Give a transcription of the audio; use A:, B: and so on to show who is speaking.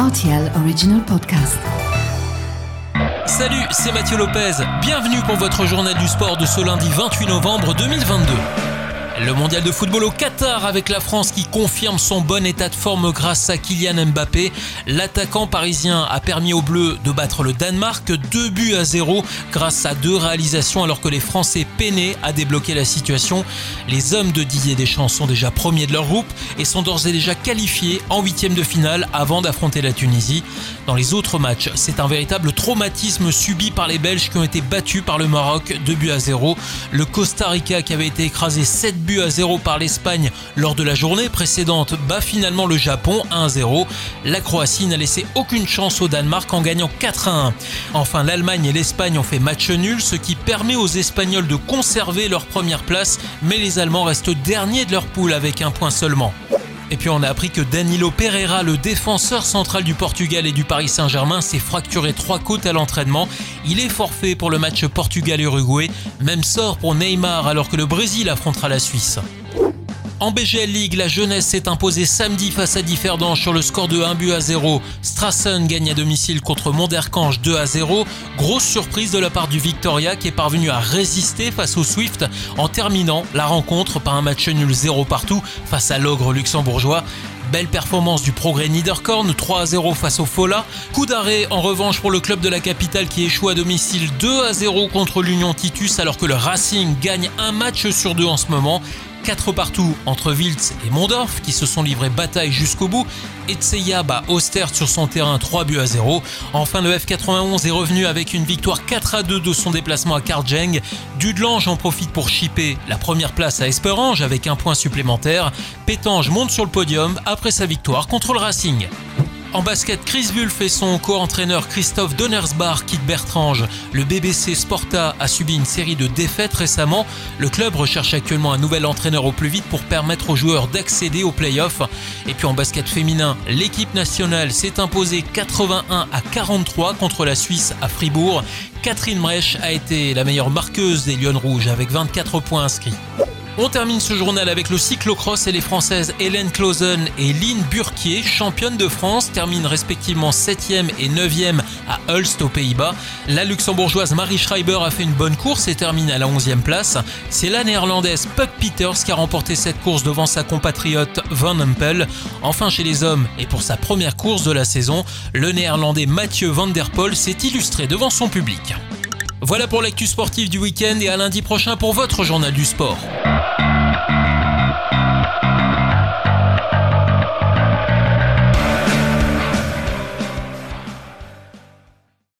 A: RTL Original Podcast.
B: Salut, c'est Mathieu Lopez. Bienvenue pour votre journal du sport de ce lundi 28 novembre 2022. Le mondial de football au Qatar avec la France qui confirme son bon état de forme grâce à Kylian Mbappé. L'attaquant parisien a permis aux Bleus de battre le Danemark 2 buts à 0 grâce à deux réalisations alors que les Français peinaient à débloquer la situation. Les hommes de Didier Deschamps sont déjà premiers de leur groupe et sont d'ores et déjà qualifiés en huitième de finale avant d'affronter la Tunisie. Dans les autres matchs, c'est un véritable traumatisme subi par les Belges qui ont été battus par le Maroc 2 buts à 0. Le Costa Rica qui avait été écrasé 7 buts à 0 par l'Espagne lors de la journée précédente bat finalement le Japon 1-0. La Croatie n'a laissé aucune chance au Danemark en gagnant 4-1. Enfin, l'Allemagne et l'Espagne ont fait match nul, ce qui permet aux Espagnols de conserver leur première place, mais les Allemands restent derniers de leur poule avec un point seulement. Et puis on a appris que Danilo Pereira, le défenseur central du Portugal et du Paris Saint-Germain, s'est fracturé trois côtes à l'entraînement. Il est forfait pour le match Portugal-Uruguay. Même sort pour Neymar alors que le Brésil affrontera la Suisse. En BGL League, la jeunesse s'est imposée samedi face à Differdange sur le score de 1 but à 0. Strassen gagne à domicile contre Monderkange 2 à 0. Grosse surprise de la part du Victoria qui est parvenu à résister face au Swift en terminant la rencontre par un match nul 0 partout face à l'ogre luxembourgeois. Belle performance du progrès Niederkorn, 3 à 0 face au Fola. Coup d'arrêt en revanche pour le club de la capitale qui échoue à domicile 2 à 0 contre l'Union Titus alors que le Racing gagne un match sur deux en ce moment. 4 partout entre Wiltz et Mondorf qui se sont livrés bataille jusqu'au bout. Etseya bat Ostert sur son terrain 3 buts à 0. Enfin, le F91 est revenu avec une victoire 4 à 2 de son déplacement à Karjeng. Dudelange en profite pour chipper la première place à Esperange avec un point supplémentaire. Pétange monte sur le podium après sa victoire contre le Racing. En basket, Chris Wulff et son co-entraîneur Christophe Donnersbach quittent Bertrange. Le BBC Sporta a subi une série de défaites récemment. Le club recherche actuellement un nouvel entraîneur au plus vite pour permettre aux joueurs d'accéder aux playoffs. Et puis en basket féminin, l'équipe nationale s'est imposée 81 à 43 contre la Suisse à Fribourg. Catherine Mrech a été la meilleure marqueuse des Lyon Rouges avec 24 points inscrits. On termine ce journal avec le cyclocross et les Françaises Hélène Clausen et Lynn Burquier, championnes de France, terminent respectivement 7e et 9e à Hulst aux Pays-Bas. La luxembourgeoise Marie Schreiber a fait une bonne course et termine à la 11e place. C'est la néerlandaise Puck Peters qui a remporté cette course devant sa compatriote Van Empel. Enfin chez les hommes et pour sa première course de la saison, le néerlandais Mathieu Van Der Poel s'est illustré devant son public. Voilà pour l'actu sportive du week-end et à lundi prochain pour votre journal du sport.